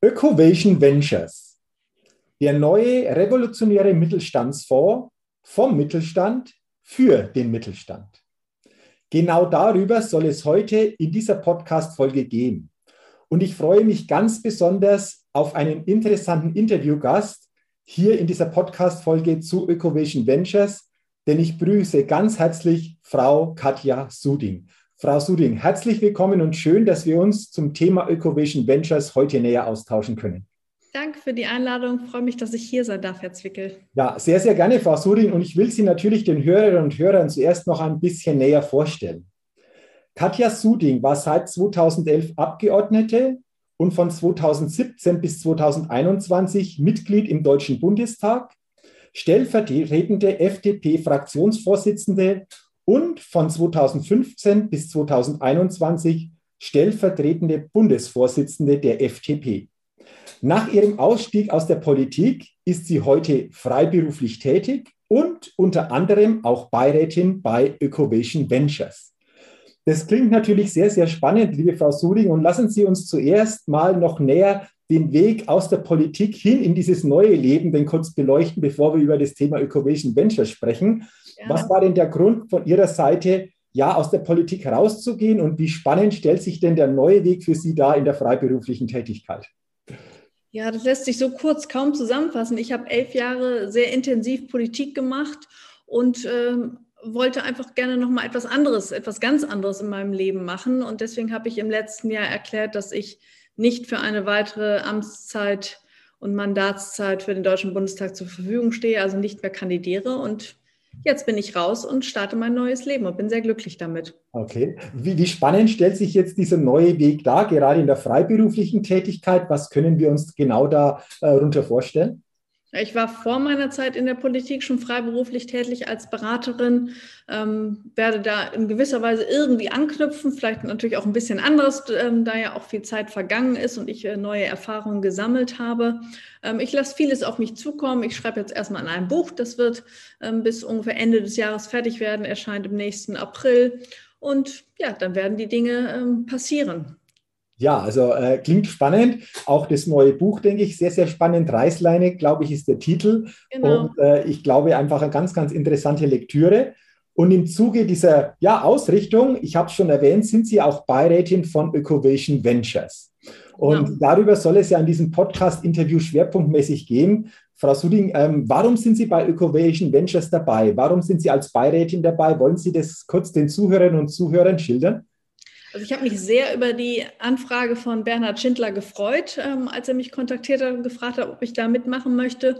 Ökovation Ventures, der neue revolutionäre Mittelstandsfonds vom Mittelstand für den Mittelstand. Genau darüber soll es heute in dieser Podcast-Folge gehen. Und ich freue mich ganz besonders auf einen interessanten Interviewgast hier in dieser Podcast-Folge zu Ökovation Ventures, denn ich grüße ganz herzlich Frau Katja Suding. Frau Suding, herzlich willkommen und schön, dass wir uns zum Thema Ökovision Ventures heute näher austauschen können. Danke für die Einladung. Ich freue mich, dass ich hier sein darf, Herr Zwickel. Ja, sehr, sehr gerne, Frau Suding. Und ich will Sie natürlich den Hörerinnen und Hörern zuerst noch ein bisschen näher vorstellen. Katja Suding war seit 2011 Abgeordnete und von 2017 bis 2021 Mitglied im Deutschen Bundestag, stellvertretende FDP-Fraktionsvorsitzende und von 2015 bis 2021 stellvertretende Bundesvorsitzende der FDP. Nach ihrem Ausstieg aus der Politik ist sie heute freiberuflich tätig und unter anderem auch Beirätin bei Ökovation Ventures. Das klingt natürlich sehr, sehr spannend, liebe Frau Suding. Und lassen Sie uns zuerst mal noch näher den Weg aus der Politik hin in dieses neue Leben denn kurz beleuchten, bevor wir über das Thema Ökovation Ventures sprechen. Ja. Was war denn der Grund von Ihrer Seite, ja, aus der Politik rauszugehen und wie spannend stellt sich denn der neue Weg für Sie da in der freiberuflichen Tätigkeit? Ja, das lässt sich so kurz kaum zusammenfassen. Ich habe elf Jahre sehr intensiv Politik gemacht und ähm, wollte einfach gerne noch mal etwas anderes, etwas ganz anderes in meinem Leben machen. Und deswegen habe ich im letzten Jahr erklärt, dass ich nicht für eine weitere Amtszeit und Mandatszeit für den Deutschen Bundestag zur Verfügung stehe, also nicht mehr kandidiere. Und jetzt bin ich raus und starte mein neues Leben und bin sehr glücklich damit. Okay. Wie, wie, spannend stellt sich jetzt dieser neue Weg dar, gerade in der freiberuflichen Tätigkeit? Was können wir uns genau darunter äh, vorstellen? Ich war vor meiner Zeit in der Politik schon freiberuflich tätig als Beraterin, ähm, werde da in gewisser Weise irgendwie anknüpfen, vielleicht natürlich auch ein bisschen anderes, ähm, da ja auch viel Zeit vergangen ist und ich äh, neue Erfahrungen gesammelt habe. Ähm, ich lasse vieles auf mich zukommen. Ich schreibe jetzt erstmal an einem Buch, das wird ähm, bis ungefähr Ende des Jahres fertig werden, erscheint im nächsten April. Und ja, dann werden die Dinge ähm, passieren. Ja, also äh, klingt spannend. Auch das neue Buch, denke ich, sehr, sehr spannend. Reißleine, glaube ich, ist der Titel. Genau. Und äh, ich glaube einfach eine ganz, ganz interessante Lektüre. Und im Zuge dieser ja, Ausrichtung, ich habe es schon erwähnt, sind Sie auch Beirätin von Ökovation Ventures. Und genau. darüber soll es ja in diesem Podcast-Interview schwerpunktmäßig gehen. Frau Suding, ähm, warum sind Sie bei Ökovation Ventures dabei? Warum sind Sie als Beirätin dabei? Wollen Sie das kurz den Zuhörerinnen und Zuhörern schildern? Also ich habe mich sehr über die Anfrage von Bernhard Schindler gefreut, ähm, als er mich kontaktiert hat und gefragt hat, ob ich da mitmachen möchte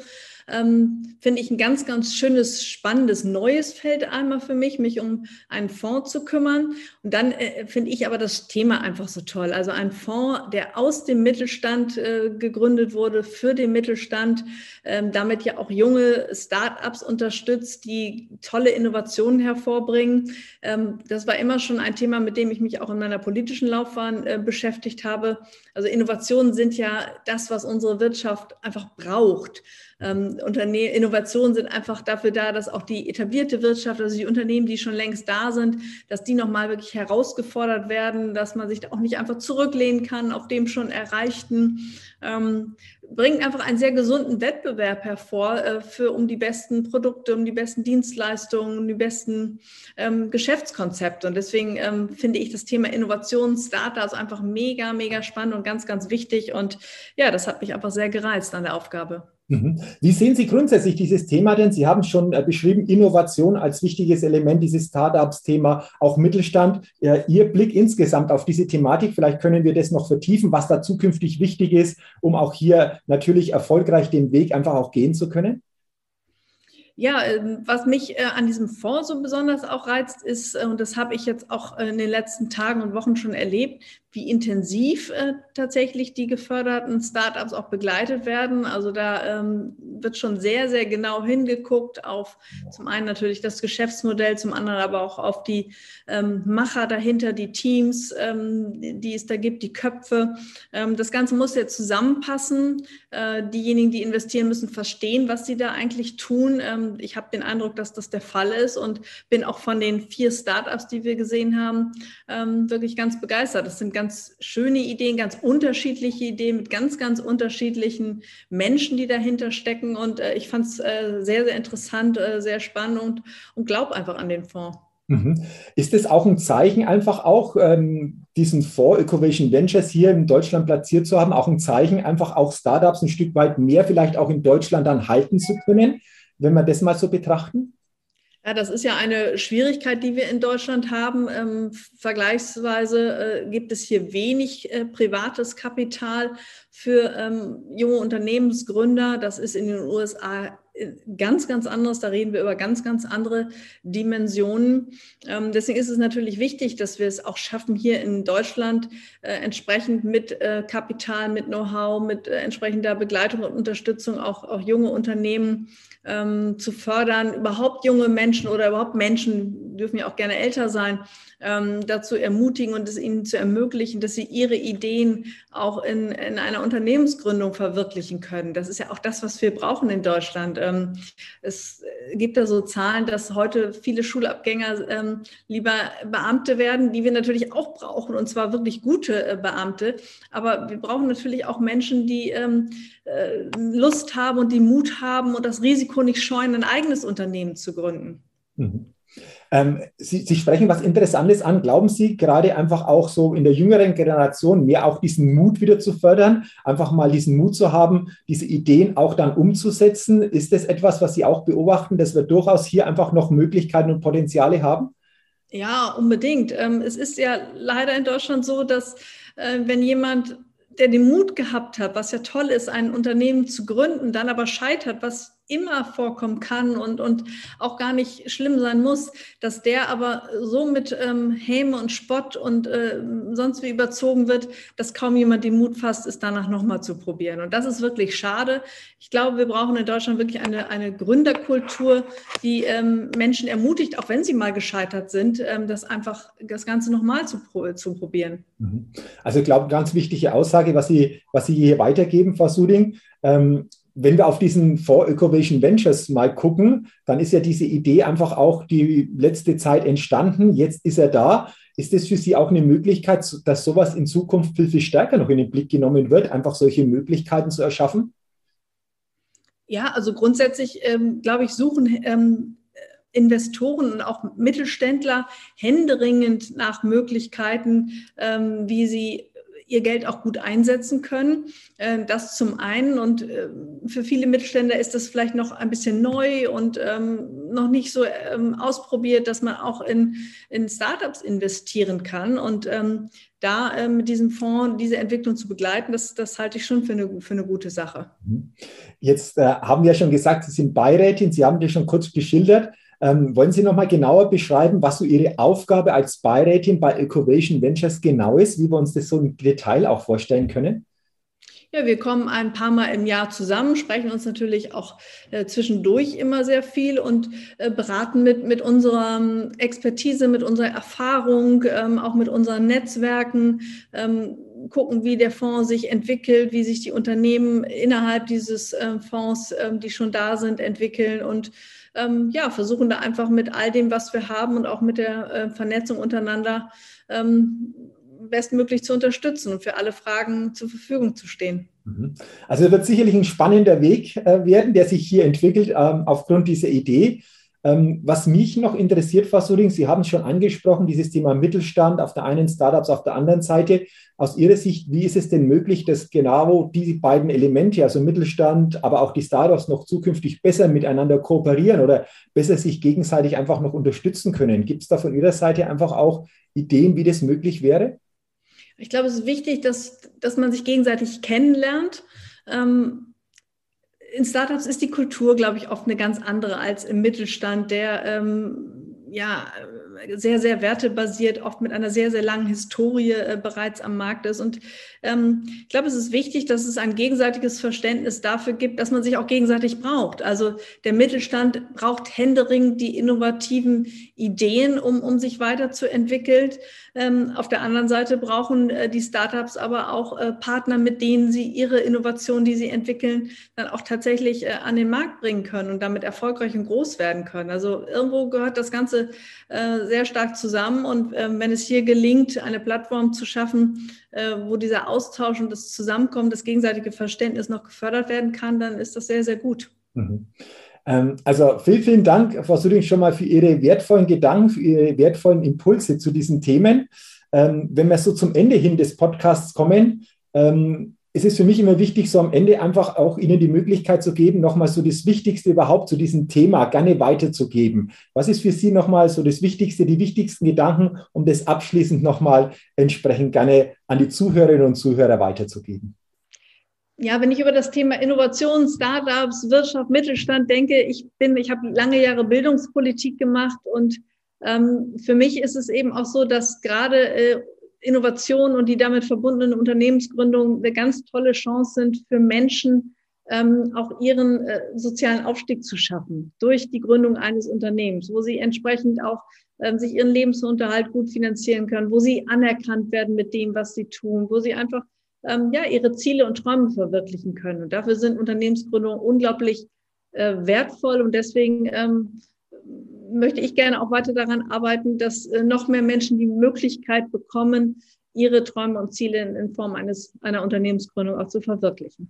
ähm, finde ich ein ganz, ganz schönes, spannendes, neues Feld einmal für mich, mich um einen Fonds zu kümmern. Und dann äh, finde ich aber das Thema einfach so toll. Also ein Fonds, der aus dem Mittelstand äh, gegründet wurde, für den Mittelstand, ähm, damit ja auch junge Start-ups unterstützt, die tolle Innovationen hervorbringen. Ähm, das war immer schon ein Thema, mit dem ich mich auch in meiner politischen Laufbahn äh, beschäftigt habe. Also Innovationen sind ja das, was unsere Wirtschaft einfach braucht. Ähm, Unterne Innovationen sind einfach dafür da, dass auch die etablierte Wirtschaft, also die Unternehmen, die schon längst da sind, dass die nochmal wirklich herausgefordert werden, dass man sich da auch nicht einfach zurücklehnen kann auf dem schon Erreichten. Ähm, bringt einfach einen sehr gesunden Wettbewerb hervor äh, für um die besten Produkte, um die besten Dienstleistungen, um die besten ähm, Geschäftskonzepte. Und deswegen ähm, finde ich das Thema Innovation, Startups einfach mega, mega spannend und ganz, ganz wichtig. Und ja, das hat mich einfach sehr gereizt an der Aufgabe. Mhm. Wie sehen Sie grundsätzlich dieses Thema denn? Sie haben schon äh, beschrieben, Innovation als wichtiges Element dieses Startups-Thema, auch Mittelstand. Ihr Blick insgesamt auf diese Thematik, vielleicht können wir das noch vertiefen, was da zukünftig wichtig ist, um auch hier natürlich erfolgreich den Weg einfach auch gehen zu können? Ja, ähm, was mich äh, an diesem Fonds so besonders auch reizt, ist, äh, und das habe ich jetzt auch in den letzten Tagen und Wochen schon erlebt, wie intensiv äh, tatsächlich die geförderten Startups auch begleitet werden. Also da ähm, wird schon sehr, sehr genau hingeguckt auf zum einen natürlich das Geschäftsmodell, zum anderen aber auch auf die ähm, Macher dahinter, die Teams, ähm, die es da gibt, die Köpfe. Ähm, das Ganze muss ja zusammenpassen. Äh, diejenigen, die investieren, müssen verstehen, was sie da eigentlich tun. Ähm, ich habe den Eindruck, dass das der Fall ist und bin auch von den vier Startups, die wir gesehen haben, ähm, wirklich ganz begeistert. Das sind ganz ganz schöne Ideen, ganz unterschiedliche Ideen mit ganz, ganz unterschiedlichen Menschen, die dahinter stecken. Und äh, ich fand es äh, sehr, sehr interessant, äh, sehr spannend und, und glaube einfach an den Fonds. Mhm. Ist es auch ein Zeichen, einfach auch ähm, diesen Fonds Ecovation Ventures hier in Deutschland platziert zu haben, auch ein Zeichen, einfach auch Startups ein Stück weit mehr vielleicht auch in Deutschland dann halten zu können, wenn wir das mal so betrachten? Ja, das ist ja eine Schwierigkeit, die wir in Deutschland haben. Ähm, vergleichsweise äh, gibt es hier wenig äh, privates Kapital für ähm, junge Unternehmensgründer. Das ist in den USA ganz, ganz anders. Da reden wir über ganz, ganz andere Dimensionen. Ähm, deswegen ist es natürlich wichtig, dass wir es auch schaffen, hier in Deutschland äh, entsprechend mit äh, Kapital, mit Know-how, mit äh, entsprechender Begleitung und Unterstützung auch, auch junge Unternehmen ähm, zu fördern, überhaupt junge Menschen oder überhaupt Menschen, dürfen ja auch gerne älter sein, ähm, dazu ermutigen und es ihnen zu ermöglichen, dass sie ihre Ideen auch in, in einer Unternehmensgründung verwirklichen können. Das ist ja auch das, was wir brauchen in Deutschland. Ähm, es gibt da so Zahlen, dass heute viele Schulabgänger ähm, lieber Beamte werden, die wir natürlich auch brauchen, und zwar wirklich gute äh, Beamte. Aber wir brauchen natürlich auch Menschen, die ähm, äh, Lust haben und die Mut haben und das Risiko nicht scheuen, ein eigenes Unternehmen zu gründen. Mhm. Ähm, Sie, Sie, sprechen was Interessantes an. Glauben Sie gerade einfach auch so in der jüngeren Generation mehr auch diesen Mut wieder zu fördern, einfach mal diesen Mut zu haben, diese Ideen auch dann umzusetzen? Ist das etwas, was Sie auch beobachten, dass wir durchaus hier einfach noch Möglichkeiten und Potenziale haben? Ja, unbedingt. Ähm, es ist ja leider in Deutschland so, dass äh, wenn jemand der den Mut gehabt hat, was ja toll ist, ein Unternehmen zu gründen, dann aber scheitert, was immer vorkommen kann und, und auch gar nicht schlimm sein muss, dass der aber so mit ähm, Häme und Spott und äh, sonst wie überzogen wird, dass kaum jemand den Mut fasst, es danach nochmal zu probieren. Und das ist wirklich schade. Ich glaube, wir brauchen in Deutschland wirklich eine, eine Gründerkultur, die ähm, Menschen ermutigt, auch wenn sie mal gescheitert sind, ähm, das einfach das Ganze nochmal zu, zu probieren. Mhm. Also ich glaube, ganz wichtige Aussage, was Sie, was Sie hier weitergeben, Frau Suding. Ähm, wenn wir auf diesen Fonds Ecovation Ventures mal gucken, dann ist ja diese Idee einfach auch die letzte Zeit entstanden. Jetzt ist er da. Ist das für Sie auch eine Möglichkeit, dass sowas in Zukunft viel, viel stärker noch in den Blick genommen wird, einfach solche Möglichkeiten zu erschaffen? Ja, also grundsätzlich, ähm, glaube ich, suchen ähm, Investoren und auch Mittelständler händeringend nach Möglichkeiten, ähm, wie sie ihr Geld auch gut einsetzen können. Ähm, das zum einen. Und ähm, für viele Mittelständler ist das vielleicht noch ein bisschen neu und ähm, noch nicht so ausprobiert, dass man auch in, in Startups investieren kann. Und da mit diesem Fonds diese Entwicklung zu begleiten, das, das halte ich schon für eine, für eine gute Sache. Mhm. Jetzt äh, haben wir ja schon gesagt, Sie sind Beirätin, Sie haben das schon kurz geschildert. Ähm, wollen Sie noch mal genauer beschreiben, was so Ihre Aufgabe als Beirätin bei Ecovation Ventures genau ist, wie wir uns das so im Detail auch vorstellen können? Ja, wir kommen ein paar Mal im Jahr zusammen, sprechen uns natürlich auch äh, zwischendurch immer sehr viel und äh, beraten mit, mit unserer ähm, Expertise, mit unserer Erfahrung, ähm, auch mit unseren Netzwerken, ähm, gucken, wie der Fonds sich entwickelt, wie sich die Unternehmen innerhalb dieses äh, Fonds, ähm, die schon da sind, entwickeln und ähm, ja, versuchen da einfach mit all dem, was wir haben und auch mit der äh, Vernetzung untereinander ähm, bestmöglich zu unterstützen und für alle Fragen zur Verfügung zu stehen. Mhm. Also es wird sicherlich ein spannender Weg äh, werden, der sich hier entwickelt ähm, aufgrund dieser Idee. Ähm, was mich noch interessiert, Frau Suring, Sie haben es schon angesprochen, dieses Thema Mittelstand auf der einen, Startups auf der anderen Seite. Aus Ihrer Sicht, wie ist es denn möglich, dass genau diese beiden Elemente, also Mittelstand, aber auch die Startups noch zukünftig besser miteinander kooperieren oder besser sich gegenseitig einfach noch unterstützen können? Gibt es da von Ihrer Seite einfach auch Ideen, wie das möglich wäre? Ich glaube, es ist wichtig, dass, dass man sich gegenseitig kennenlernt. Ähm, in Startups ist die Kultur, glaube ich, oft eine ganz andere als im Mittelstand, der ähm, ja sehr, sehr wertebasiert, oft mit einer sehr, sehr langen Historie äh, bereits am Markt ist. Und ähm, ich glaube, es ist wichtig, dass es ein gegenseitiges Verständnis dafür gibt, dass man sich auch gegenseitig braucht. Also der Mittelstand braucht händeringend die innovativen Ideen, um, um sich weiterzuentwickeln. Ähm, auf der anderen Seite brauchen äh, die Startups aber auch äh, Partner, mit denen sie ihre Innovation, die sie entwickeln, dann auch tatsächlich äh, an den Markt bringen können und damit erfolgreich und groß werden können. Also irgendwo gehört das Ganze äh, sehr stark zusammen. Und ähm, wenn es hier gelingt, eine Plattform zu schaffen, äh, wo dieser Austausch und das Zusammenkommen, das gegenseitige Verständnis noch gefördert werden kann, dann ist das sehr, sehr gut. Mhm. Ähm, also vielen, vielen Dank, Frau Süding, schon mal für Ihre wertvollen Gedanken, für Ihre wertvollen Impulse zu diesen Themen. Ähm, wenn wir so zum Ende hin des Podcasts kommen, ähm, es ist für mich immer wichtig, so am Ende einfach auch Ihnen die Möglichkeit zu geben, nochmal so das Wichtigste überhaupt zu diesem Thema gerne weiterzugeben. Was ist für Sie nochmal so das Wichtigste, die wichtigsten Gedanken, um das abschließend nochmal entsprechend gerne an die Zuhörerinnen und Zuhörer weiterzugeben? Ja, wenn ich über das Thema Innovation, Startups, Wirtschaft, Mittelstand denke, ich bin, ich habe lange Jahre Bildungspolitik gemacht und ähm, für mich ist es eben auch so, dass gerade äh, Innovation und die damit verbundenen Unternehmensgründungen eine ganz tolle Chance sind für Menschen, ähm, auch ihren äh, sozialen Aufstieg zu schaffen durch die Gründung eines Unternehmens, wo sie entsprechend auch ähm, sich ihren Lebensunterhalt gut finanzieren können, wo sie anerkannt werden mit dem, was sie tun, wo sie einfach ähm, ja ihre Ziele und Träume verwirklichen können. Und dafür sind Unternehmensgründungen unglaublich äh, wertvoll und deswegen ähm, möchte ich gerne auch weiter daran arbeiten, dass äh, noch mehr Menschen die Möglichkeit bekommen, ihre Träume und Ziele in Form eines, einer Unternehmensgründung auch zu verwirklichen.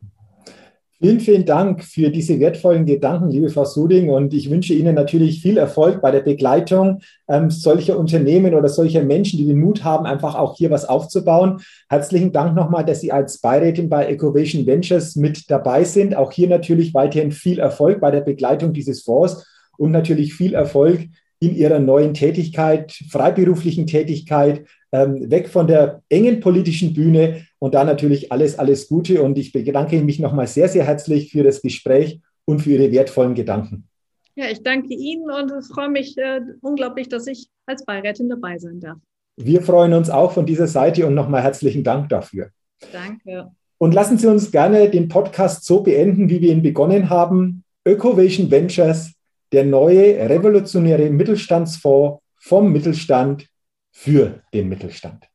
Vielen, vielen Dank für diese wertvollen Gedanken, liebe Frau Suding. Und ich wünsche Ihnen natürlich viel Erfolg bei der Begleitung ähm, solcher Unternehmen oder solcher Menschen, die den Mut haben, einfach auch hier was aufzubauen. Herzlichen Dank nochmal, dass Sie als Beirätin bei Ecovation Ventures mit dabei sind. Auch hier natürlich weiterhin viel Erfolg bei der Begleitung dieses Fonds und natürlich viel Erfolg in ihrer neuen Tätigkeit, freiberuflichen Tätigkeit, ähm, weg von der engen politischen Bühne und da natürlich alles, alles Gute. Und ich bedanke mich nochmal sehr, sehr herzlich für das Gespräch und für Ihre wertvollen Gedanken. Ja, ich danke Ihnen und freue mich äh, unglaublich, dass ich als Beirätin dabei sein darf. Wir freuen uns auch von dieser Seite und nochmal herzlichen Dank dafür. Danke. Und lassen Sie uns gerne den Podcast so beenden, wie wir ihn begonnen haben. Ökovation Ventures der neue revolutionäre Mittelstandsfonds vom Mittelstand für den Mittelstand.